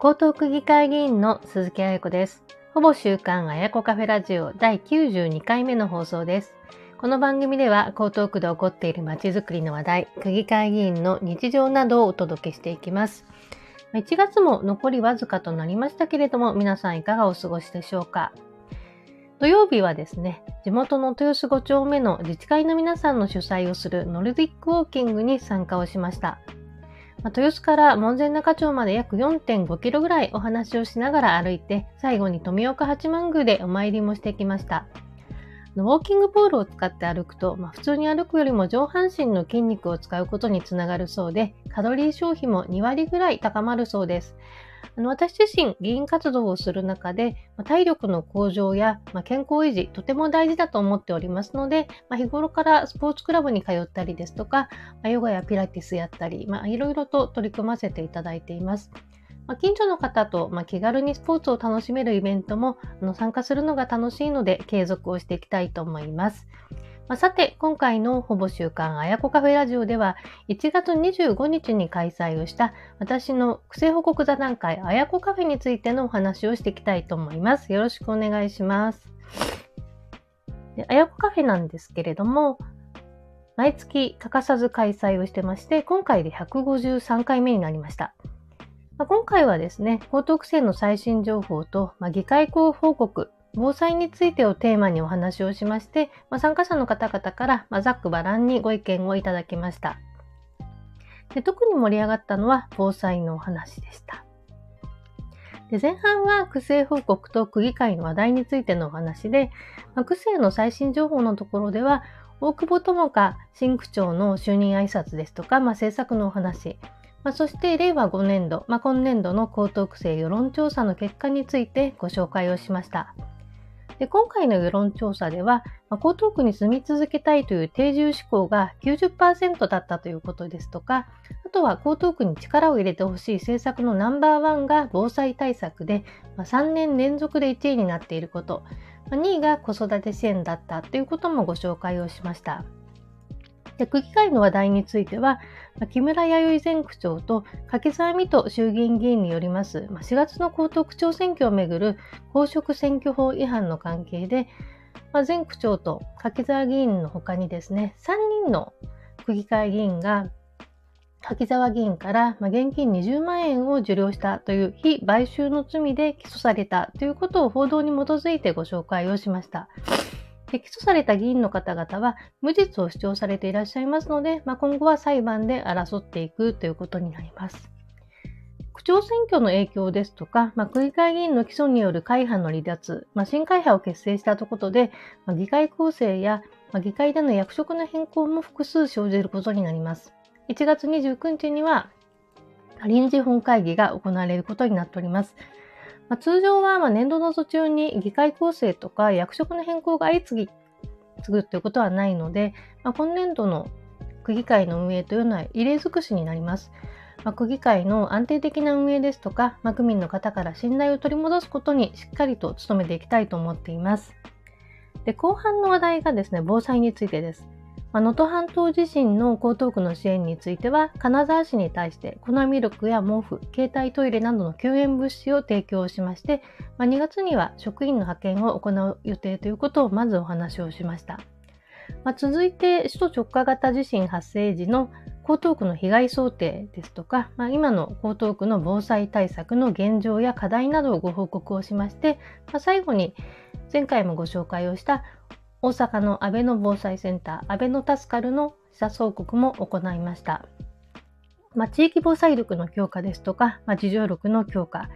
江東区議会議員の鈴木彩子です。ほぼ週刊彩子カフェラジオ第92回目の放送です。この番組では江東区で起こっているまちづくりの話題、区議会議員の日常などをお届けしていきます。1月も残りわずかとなりましたけれども、皆さんいかがお過ごしでしょうか。土曜日はですね、地元の豊洲5丁目の自治会の皆さんの主催をするノルディックウォーキングに参加をしました。まあ、豊洲から門前仲町まで約4.5キロぐらいお話をしながら歩いて、最後に富岡八幡宮でお参りもしてきました。ウォーキングポールを使って歩くと、まあ、普通に歩くよりも上半身の筋肉を使うことにつながるそうで、カロリー消費も2割ぐらい高まるそうです。あの私自身、議員活動をする中で、ま体力の向上や、ま健康維持、とても大事だと思っておりますので、ま日頃からスポーツクラブに通ったりですとか、まヨガやピラティスやったり、まあ、いろいろと取り組ませていただいています。ま近所の方と、ま気軽にスポーツを楽しめるイベントもあの参加するのが楽しいので継続をしていきたいと思います。まあ、さて、今回のほぼ週刊あやこカフェラジオでは、1月25日に開催をした私の区政報告座談会あやこカフェについてのお話をしていきたいと思います。よろしくお願いします。あやこカフェなんですけれども、毎月欠かさず開催をしてまして、今回で153回目になりました。まあ、今回はですね、高等区政の最新情報と、まあ、議会報告、防災についてをテーマにお話をしまして、まあ、参加者の方々から、まあ、ざっくばらんにご意見をいただきましたで。特に盛り上がったのは防災のお話でした。で前半は区政報告と区議会の話題についてのお話で、まあ、区政の最新情報のところでは、大久保智香新区長の就任挨拶ですとか、まあ、政策のお話、まあ、そして令和5年度、まあ、今年度の江東区政世論調査の結果についてご紹介をしました。で今回の世論調査では、まあ、江東区に住み続けたいという定住志向が90%だったということですとか、あとは江東区に力を入れてほしい政策のナンバーワンが防災対策で、まあ、3年連続で1位になっていること、まあ、2位が子育て支援だったということもご紹介をしました。で区議会の話題については、木村弥生前区長と柿沢美斗衆議院議員によります、4月の江東区長選挙をめぐる公職選挙法違反の関係で、前区長と柿沢議員の他にですね、3人の区議会議員が柿沢議員から現金20万円を受領したという非買収の罪で起訴されたということを報道に基づいてご紹介をしました。起訴された議員の方々は無実を主張されていらっしゃいますので、まあ、今後は裁判で争っていくということになります。区長選挙の影響ですとか、まあ、区議会議員の起訴による会派の離脱、まあ、新会派を結成したところで、まあ、議会構成や、まあ、議会での役職の変更も複数生じることになります。1月29日には臨時本会議が行われることになっております。まあ、通常はま年度の途中に議会構成とか役職の変更が相次ぎ、次ぐということはないので、まあ、今年度の区議会の運営というのは異例尽くしになります。まあ、区議会の安定的な運営ですとか、まあ、区民の方から信頼を取り戻すことにしっかりと努めていきたいと思っています。で後半の話題がですね、防災についてです。能登半島地震の江東区の支援については、金沢市に対して粉ミルクや毛布、携帯トイレなどの救援物資を提供しまして、まあ、2月には職員の派遣を行う予定ということをまずお話をしました。まあ、続いて、首都直下型地震発生時の江東区の被害想定ですとか、まあ、今の江東区の防災対策の現状や課題などをご報告をしまして、まあ、最後に前回もご紹介をした大阪の安倍の防災センター、安倍の助かるの視察報告も行いました。まあ、地域防災力の強化ですとか、まあ、自助力の強化、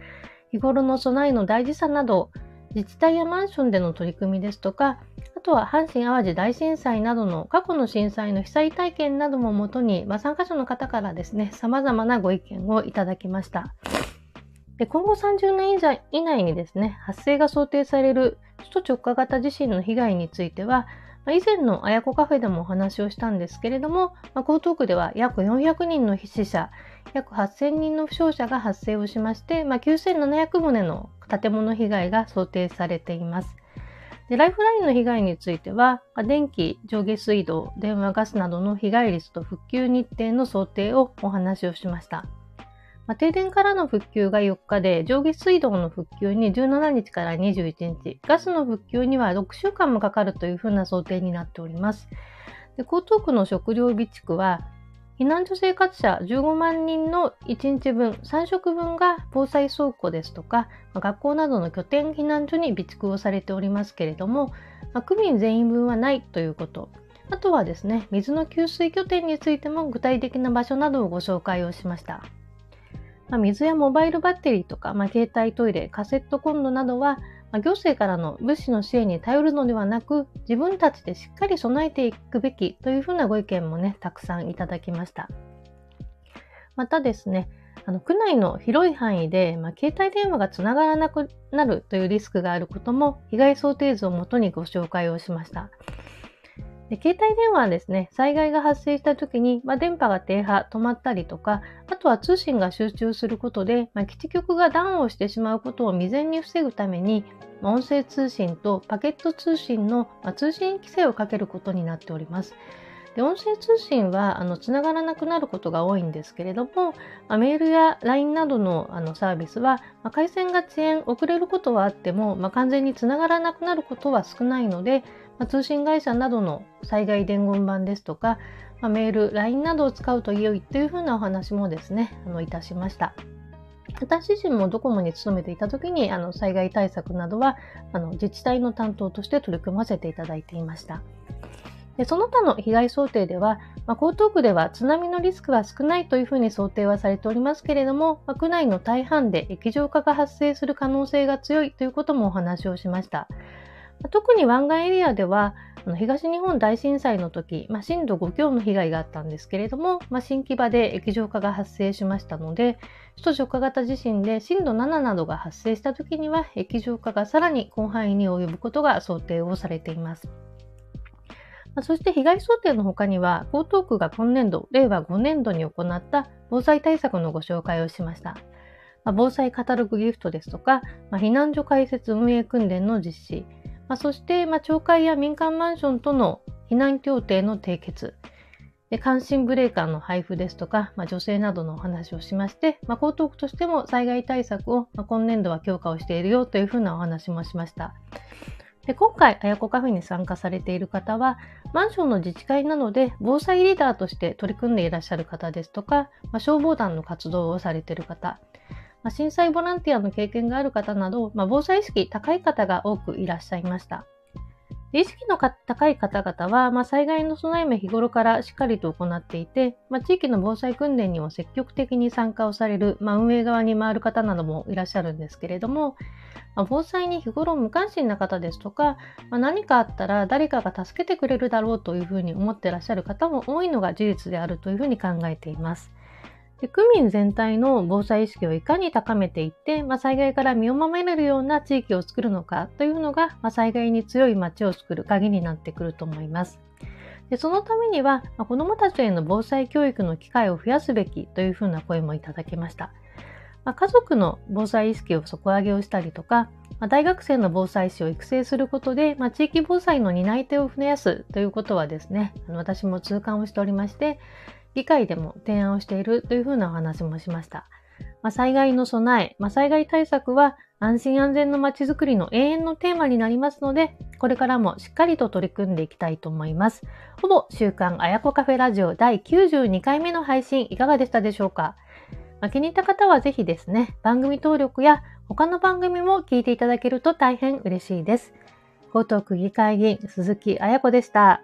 日頃の備えの大事さなど、自治体やマンションでの取り組みですとか、あとは阪神・淡路大震災などの過去の震災の被災体験などももとに、まあ、参加者の方からですね、様々なご意見をいただきました。で今後30年以内にですね、発生が想定される首都直下型地震の被害については、以前のあやこカフェでもお話をしたんですけれども、まあ、江東区では約400人の死者、約8000人の負傷者が発生をしまして、まあ、9700棟の建物被害が想定されています。でライフラインの被害については、電気、上下水道、電話、ガスなどの被害率と復旧日程の想定をお話をしました。まあ、停電からの復旧が4日で、上下水道の復旧に17日から21日、ガスの復旧には6週間もかかるというふうな想定になっております。で江東区の食料備蓄は、避難所生活者15万人の1日分、3食分が防災倉庫ですとか、学校などの拠点避難所に備蓄をされておりますけれども、まあ、区民全員分はないということ。あとはですね、水の給水拠点についても具体的な場所などをご紹介をしました。まあ、水やモバイルバッテリーとか、まあ、携帯トイレ、カセットコンロなどは、まあ、行政からの物資の支援に頼るのではなく、自分たちでしっかり備えていくべきというふうなご意見もね、たくさんいただきました。またですね、あの区内の広い範囲で、まあ、携帯電話がつながらなくなるというリスクがあることも被害想定図をもとにご紹介をしました。で携帯電話はですね、災害が発生した時に、まあ、電波が停波、止まったりとか、あとは通信が集中することで、まあ、基地局がダウンをしてしまうことを未然に防ぐために、まあ、音声通信とパケット通信の、ま通信規制をかけることになっております。で音声通信はあのつながらなくなることが多いんですけれども、まあ、メールや LINE などのあのサービスは、まあ、回線が遅延、遅れることはあっても、まあ、完全につながらなくなることは少ないので、ま通信会社などの災害伝言板ですとか、まメール、LINE などを使うと良いというふうなお話もですね、あのいたしました。私自身もドコモに勤めていた時にあの災害対策などはあの自治体の担当として取り組ませていただいていました。でその他の被害想定では、まあ、江東区では津波のリスクは少ないというふうに想定はされておりますけれども、まあ、区内の大半で液状化が発生する可能性が強いということもお話をしました。特に湾岸エリアでは東日本大震災の時、まあ、震度5強の被害があったんですけれども、まあ、新木場で液状化が発生しましたので首都直下型地震で震度7などが発生した時には液状化がさらに広範囲に及ぶことが想定をされています。そして被害想定の他には、江東区が今年度、令和5年度に行った防災対策のご紹介をしました。まあ、防災カタログギフトですとか、まあ、避難所開設運営訓練の実施、まあ、そして、まあ、町会や民間マンションとの避難協定の締結、で関心ブレーカーの配布ですとか、まあ、女性などのお話をしまして、まあ、江東区としても災害対策を、まあ、今年度は強化をしているよというふうなお話もしました。で今回、あやこカフェに参加されている方は、マンションの自治会なので防災リーダーとして取り組んでいらっしゃる方ですとか、まあ、消防団の活動をされている方、まあ、震災ボランティアの経験がある方など、まあ、防災意識高い方が多くいらっしゃいました。意識の高い方々は、まあ、災害の備えも日頃からしっかりと行っていて、まあ、地域の防災訓練にも積極的に参加をされる、まあ、運営側に回る方などもいらっしゃるんですけれども、まあ、防災に日頃無関心な方ですとか、まあ、何かあったら誰かが助けてくれるだろうというふうに思ってらっしゃる方も多いのが事実であるというふうに考えています。で区民全体の防災意識をいかに高めていって、まあ、災害から身を守れるような地域を作るのかというのが、まあ、災害に強い街を作る鍵になってくると思います。でそのためには、まあ、子どもたちへの防災教育の機会を増やすべきというふうな声もいただきました。まあ、家族の防災意識を底上げをしたりとか、まあ、大学生の防災士を育成することで、まあ、地域防災の担い手を増やすということはですね、あの私も痛感をしておりまして、議会でも提案をしているというふうなお話もしました。まあ、災害の備え、まあ、災害対策は安心安全のまちづくりの永遠のテーマになりますので、これからもしっかりと取り組んでいきたいと思います。ほぼ週刊あやこカフェラジオ第92回目の配信いかがでしたでしょうか、まあ、気に入った方はぜひですね、番組登録や他の番組も聞いていただけると大変嬉しいです。江東区議会議員鈴木彩子でした。